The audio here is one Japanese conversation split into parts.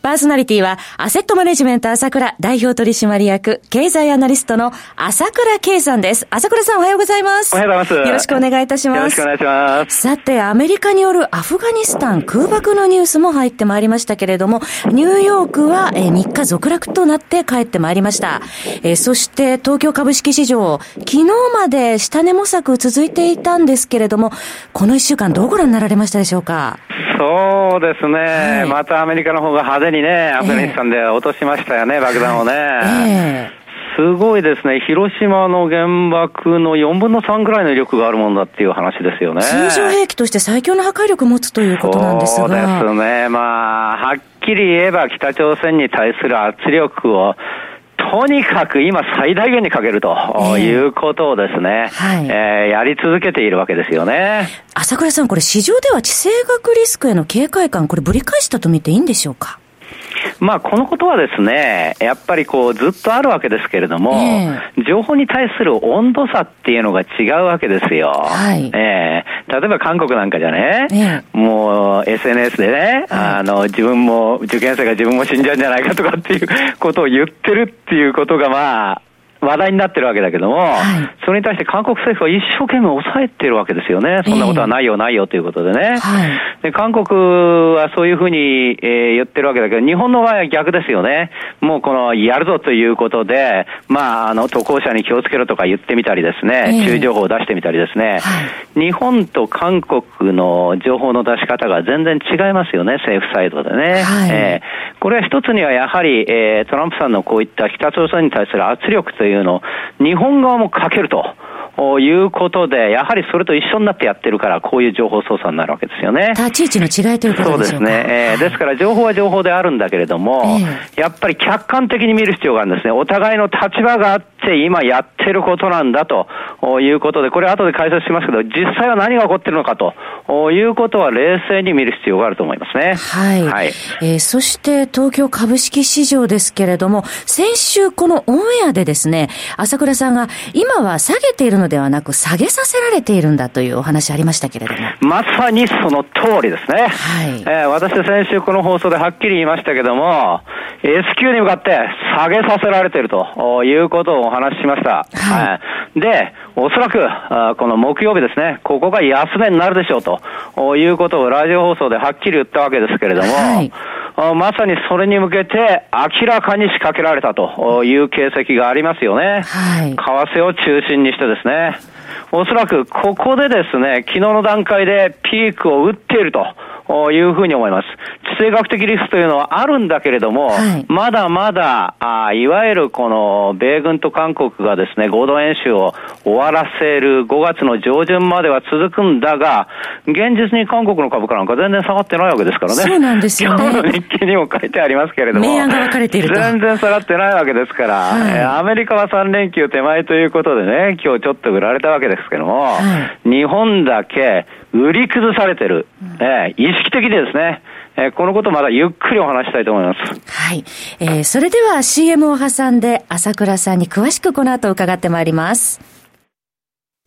パーソナリティは、アセットマネジメント朝倉代表取締役、経済アナリストの朝倉慶さんです。朝倉さんおはようございます。おはようございます。よろしくお願いいたします。よろしくお願いします。さて、アメリカによるアフガニスタン空爆のニュースも入ってまいりましたけれども、ニューヨークは、え3日続落となって帰ってまいりました。えそして、東京株式市場、昨日まで下値模索続いていたんですけれども、この1週間どうご覧になられましたでしょうか？そうですね、はい、またアメリカの方が派手にね、アフガニスタンで落としましたよね、えー、爆弾をね。えーすごいですね。広島の原爆の4分の3ぐらいの威力があるもんだっていう話ですよね。通常兵器として最強の破壊力を持つということなんですが。そうですね。まあ、はっきり言えば北朝鮮に対する圧力をとにかく今最大限にかけるということをですね、えー、はい。えー、やり続けているわけですよね。朝倉さん、これ市場では地政学リスクへの警戒感、これぶり返したと見ていいんでしょうか？まあ、このことはですね、やっぱりこう、ずっとあるわけですけれども、えー、情報に対する温度差っていうのが違うわけですよ。はい。えー、例えば韓国なんかじゃね、えー、もう SNS でね、あの、自分も、受験生が自分も死んじゃうんじゃないかとかっていうことを言ってるっていうことがまあ、話題になってるわけだけども、はい、それに対して韓国政府は一生懸命抑えてるわけですよね。そんなことはないよ、ないよということでね。はい、で韓国はそういうふうに、えー、言ってるわけだけど、日本の場合は逆ですよね。もうこの、やるぞということで、まあ、あの、渡航者に気をつけろとか言ってみたりですね、注意情報を出してみたりですね、はい、日本と韓国の情報の出し方が全然違いますよね、政府サイドでね。はい、えー、これは一つにはやはり、えー、トランプさんのこういった北朝鮮に対する圧力といういうのを日本側もかけると。いうことで、やはりそれと一緒になってやってるから、こういう情報操作になるわけですよね。立ち位置の違いということでしょうかそうですね。えー、ですから、情報は情報であるんだけれども、えー、やっぱり客観的に見る必要があるんですね。お互いの立場があって、今やってることなんだということで、これ後で解説しますけど、実際は何が起こってるのかということは冷静に見る必要があると思いますね。はい。はい、えー、そして東京株式市場ですけれども、先週このオンエアでですね、朝倉さんが今は下げているのではなく下げさせられているんだというお話ありましたけれども。まさにその通りですね。はい。えー、私先週この放送ではっきり言いましたけども、S q に向かって下げさせられているということをお話ししました。はい。で、おそらく、この木曜日ですね、ここが安値になるでしょうということをラジオ放送ではっきり言ったわけですけれども、はいまさにそれに向けて明らかに仕掛けられたという形跡がありますよね。はい。為替を中心にしてですね。おそらくここでですね、昨日の段階でピークを打っていると。いうふうに思います。地政学的リスクというのはあるんだけれども、はい、まだまだあ、いわゆるこの米軍と韓国がですね、合同演習を終わらせる5月の上旬までは続くんだが、現実に韓国の株価なんか全然下がってないわけですからね。そうなんですよね。今日の日記にも書いてありますけれども。明暗が分かれている全然下がってないわけですから、はい、アメリカは3連休手前ということでね、今日ちょっと売られたわけですけども、はい、日本だけ売り崩されてる、うん、えー、意識的にですね、えー、このことまだゆっくりお話したいと思います。はい。えー、それでは CM を挟んで朝倉さんに詳しくこの後伺ってまいります。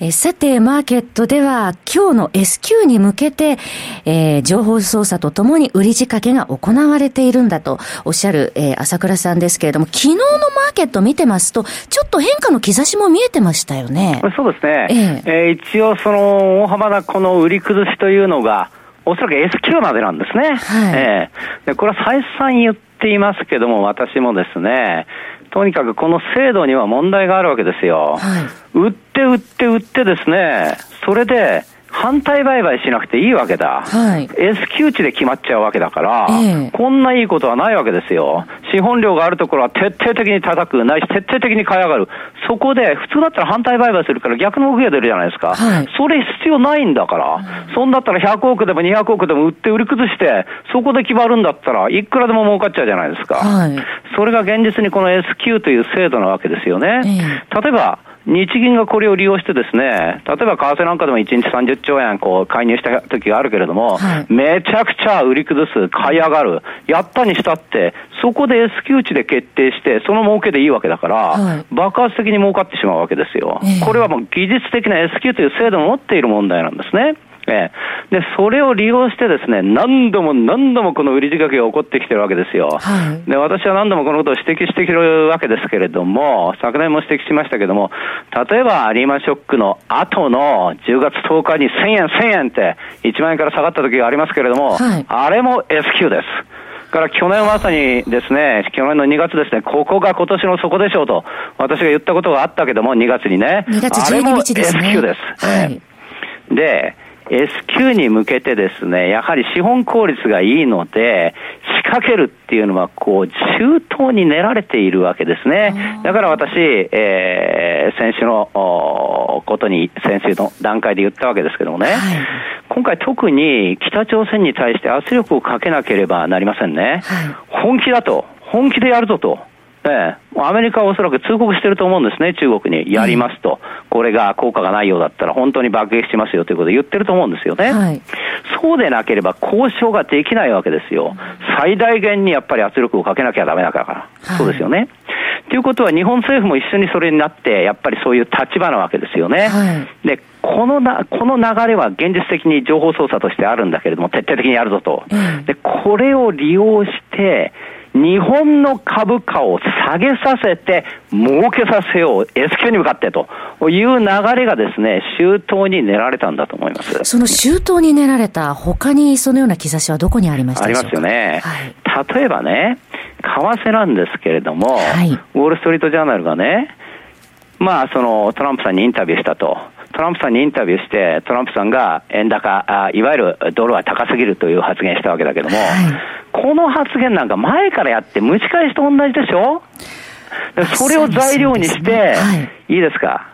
えさて、マーケットでは今日の S q に向けて、えー、情報操作とともに売り仕掛けが行われているんだとおっしゃる、えー、朝倉さんですけれども、昨日のマーケット見てますと、ちょっと変化の兆しも見えてましたよね。そうですね。えー、えー、一応その大幅なこの売り崩しというのが、おそらく S q までなんですね。はい、えー、でこれは再三言っていますけども、私もですね、とにかくこの制度には問題があるわけですよ。はい、売って売って売ってですね、それで、反対売買しなくていいわけだ。はい。S q 値で決まっちゃうわけだから、えー、こんないいことはないわけですよ。資本量があるところは徹底的に叩く、ないし徹底的に買い上がる。そこで、普通だったら反対売買するから逆の動きが出るじゃないですか。はい、それ必要ないんだから。そんだったら100億でも200億でも売って売り崩して、そこで決まるんだったらいくらでも儲かっちゃうじゃないですか。はい。それが現実にこの S q という制度なわけですよね。えー、例えば、日銀がこれを利用してですね、例えば為替なんかでも1日30兆円こう介入した時があるけれども、はい、めちゃくちゃ売り崩す、買い上がる、やったにしたって、そこで S q 値で決定して、その儲けでいいわけだから、はい、爆発的に儲かってしまうわけですよ。えー、これはもう技術的な S q という制度を持っている問題なんですね。えで、それを利用してですね、何度も何度もこの売り仕掛けが起こってきてるわけですよ。はい、で、私は何度もこのことを指摘してきてるわけですけれども、昨年も指摘しましたけども、例えばリーマンショックの後の10月10日に1000円、1000円って1万円から下がった時がありますけれども、はい、あれも S q です。から去年まさにですね、去年の2月ですね、ここが今年の底でしょうと、私が言ったことがあったけども、2月にね。2月12日ですね。あれも S q です。はい、で、S q に向けてですね、やはり資本効率がいいので、仕掛けるっていうのは、こう、周到に練られているわけですね。だから私、えー、先週のことに、先週の段階で言ったわけですけどもね、はい、今回特に北朝鮮に対して圧力をかけなければなりませんね。はい、本気だと、本気でやるぞと。ええ、アメリカはおそらく通告してると思うんですね、中国に。やりますと、これが効果がないようだったら、本当に爆撃しますよということで言ってると思うんですよね。はい、そうでなければ交渉ができないわけですよ。最大限にやっぱり圧力をかけなきゃだめだから。はい、そうですよね。ということは、日本政府も一緒にそれになって、やっぱりそういう立場なわけですよね。はい、でこのな、この流れは現実的に情報操作としてあるんだけれども、徹底的にやるぞと。で、これを利用して、日本の株価を下げさせて、儲けさせよう、S q に向かってという流れがですね、周到に練られたんだと思います。その周到に練られた、他にそのような兆しはどこにありましたありますよね。はい、例えばね、為替なんですけれども、はい、ウォール・ストリート・ジャーナルがね、まあ、そのトランプさんにインタビューしたと。トランプさんにインタビューして、トランプさんが円高、あいわゆるドルは高すぎるという発言したわけだけども、はい、この発言なんか前からやって蒸し返しと同じでしょ？それを材料にして、ね。はい、いいですか、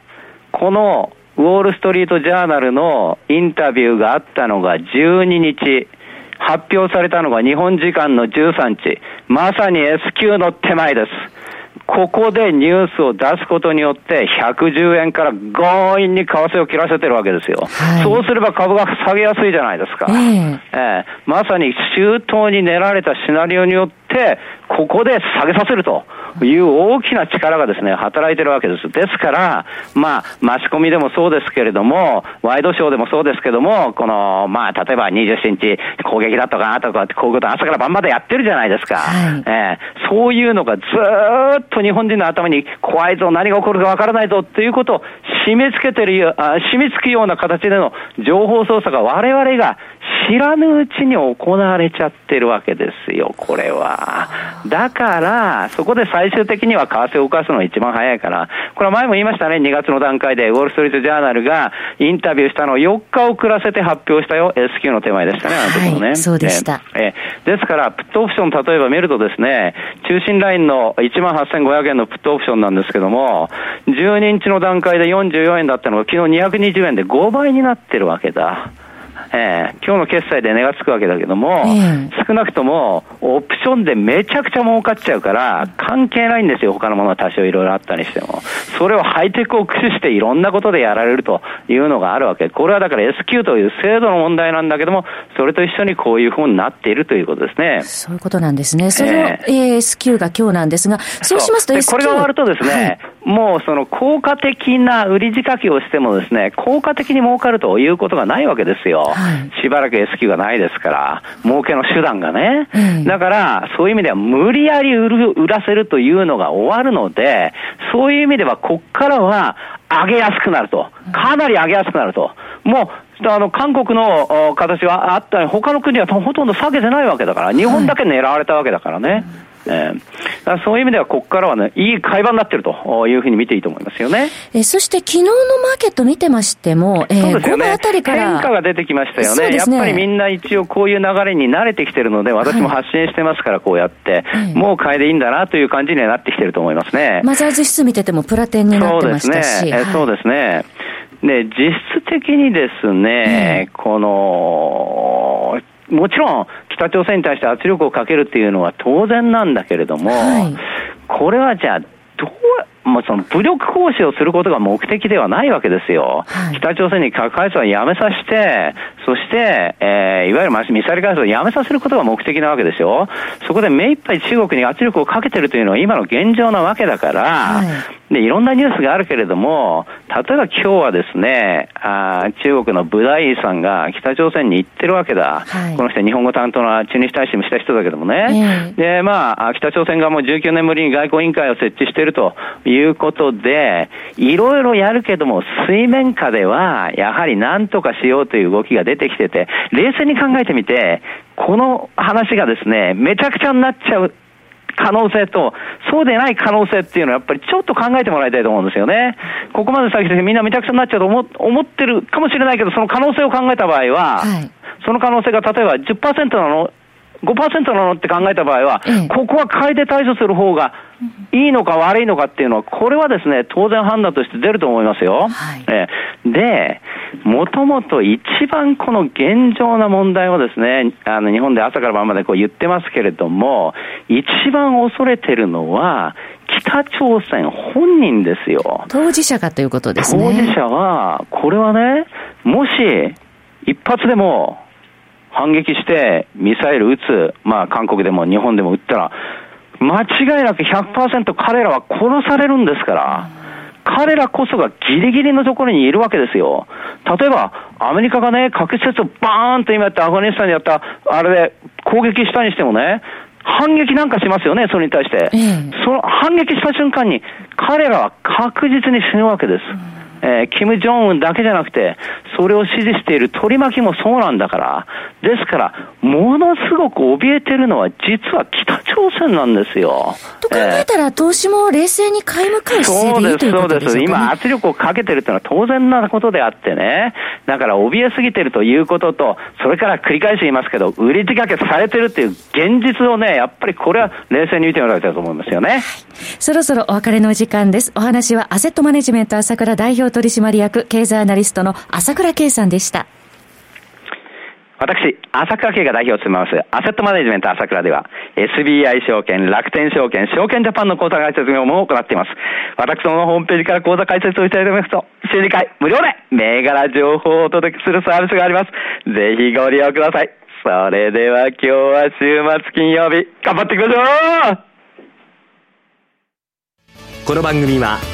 このウォール・ストリート・ジャーナルのインタビューがあったのが12日、発表されたのが日本時間の13日、まさに S q の手前です。ここでニュースを出すことによって、110円から強引に為替を切らせてるわけですよ。はい、そうすれば株が下げやすいじゃないですか。えー、えー、まさに周到に練られたシナリオによって、ここで下げさせると。いう大きな力がですね、働いてるわけです。ですから、まあ、マスコミでもそうですけれども、ワイドショーでもそうですけども、この、まあ、例えば27日攻撃だとか、とか、こういうこと朝から晩までやってるじゃないですか。はい、えー、そういうのがずっと日本人の頭に怖いぞ、何が起こるかわからないぞっていうことを締め付けてる、あ締め付くような形での情報操作が我々が知らぬうちに行われちゃってるわけですよ、これは。だから、そこで最終的には為替を動かすのが一番早いから、これは前も言いましたね、2月の段階で、ウォール・ストリート・ジャーナルがインタビューしたのを4日遅らせて発表したよ、S q の手前でしたね、あのところね。そうでした。えー、ですから、プットオプション、例えば見るとですね、中心ラインの1万8500円のプットオプションなんですけども、12日の段階で44円だったのが、昨日220円で5倍になってるわけだ。えー、今日の決済で値がつくわけだけども、えー、少なくともオプションでめちゃくちゃ儲かっちゃうから、関係ないんですよ、他のものは多少いろいろあったにしても。それをハイテクを駆使していろんなことでやられるというのがあるわけ。これはだから S q という制度の問題なんだけども、それと一緒にこういうふうになっているということですね。そういうことなんですね。それを、えー、S q が今日なんですが、そうしますと S q これが終わるとですね、はいもうその効果的な売り仕掛けをしてもですね、効果的に儲かるということがないわけですよ。はい、しばらく S q がないですから、儲けの手段がね。うん、だから、そういう意味では無理やり売る売らせるというのが終わるので、そういう意味ではこっからは上げやすくなると。かなり上げやすくなると。もう、あの、韓国の形はあったり、他の国はほとんど下げてないわけだから、日本だけ狙われたわけだからね。えー、そういう意味では、ここからはね、いい会話になっているというふうに見ていいと思いますよね。えそして、昨日のマーケット見てましても、えー、そうですよね。あたりから変化が出てきましたよね。ねやっぱりみんな一応こういう流れに慣れてきてるので、私も発信してますから、こうやって、はい、もう買いでいいんだなという感じにはなってきてると思いますね。マザーズ指数見ててもプラテンになってましたし。そうですね。はい、そうですね。で、実質的にですね、この、もちろん北朝鮮に対して圧力をかけるっていうのは当然なんだけれども、はい、これはじゃあ、どう、もうその武力行使をすることが目的ではないわけですよ。はい、北朝鮮に核開発はやめさせて、そして、えー、いわゆるミサイル開発をやめさせることが目的なわけですよ。そこで目いっぱい中国に圧力をかけてるというのは今の現状なわけだから、はい、で、いろんなニュースがあるけれども、例えば今日はですね、あ中国のブダイさんが北朝鮮に行ってるわけだ。はい、この人日本語担当の駐日大使もした人だけどもね。で、まあ、北朝鮮がもう19年ぶりに外交委員会を設置しているということで、いろいろやるけども、水面下では、やはり何とかしようという動きが出てきてて、冷静に考えてみて、この話がですね、めちゃくちゃになっちゃう可能性と、そうでない可能性っていうのはやっぱりちょっと考えてもらいたいと思うんですよね。ここまで先生みんなめちゃくちゃになっちゃうと思思ってるかもしれないけど、その可能性を考えた場合は、はい、その可能性が例えば10%なの、5%なのって考えた場合は、ここは買いで対処する方がいいのか悪いのかっていうのは、これはですね、当然判断として出ると思いますよ。はい、えで、もともと一番この現状な問題をですね、あの日本で朝から晩までこう言ってますけれども、一番恐れてるのは、北朝鮮本人ですよ。当事者がということですね。当事者は、これはね、もし、一発でも反撃してミサイル撃つ、まあ韓国でも日本でも撃ったら、間違いなく100%彼らは殺されるんですから、彼らこそがギリギリのところにいるわけですよ。例えば、アメリカがね、核施設をバーンと今やったアフガニスタンでやった、あれで攻撃したにしてもね、反撃なんかしますよね、それに対して。その反撃した瞬間に、彼らは確実に死ぬわけです。えー、キム・ジョンウンだけじゃなくて、それを支持している取り巻きもそうなんだから、ですから、ものすごく怯えてるのは、実は北朝鮮なんですよ。と考えたら、えー、投資も冷静に買い向かう姿勢でいいそうです、そうです。今、圧力をかけてるっていうのは当然なことであってね。だから、怯えすぎてるということと、それから繰り返し言いますけど、売り仕掛けされてるっていう現実をね、やっぱりこれは冷静に見てもらいたいと思いますよね。そろそろお別れの時間です。お話はアセットマネジメント朝倉代表取締役経済アナリストの朝倉圭さんでした。私、朝倉慶が代表を務めます、アセットマネジメント朝倉では、SBI 証券、楽天証券、証券ジャパンの口座開設業務を行っています。私どものホームページから口座開設をいただきますと、週2回無料で銘柄情報をお届けするサービスがあります。ぜひご利用ください。それでは今日は週末金曜日、頑張っていきましょうこの番組は、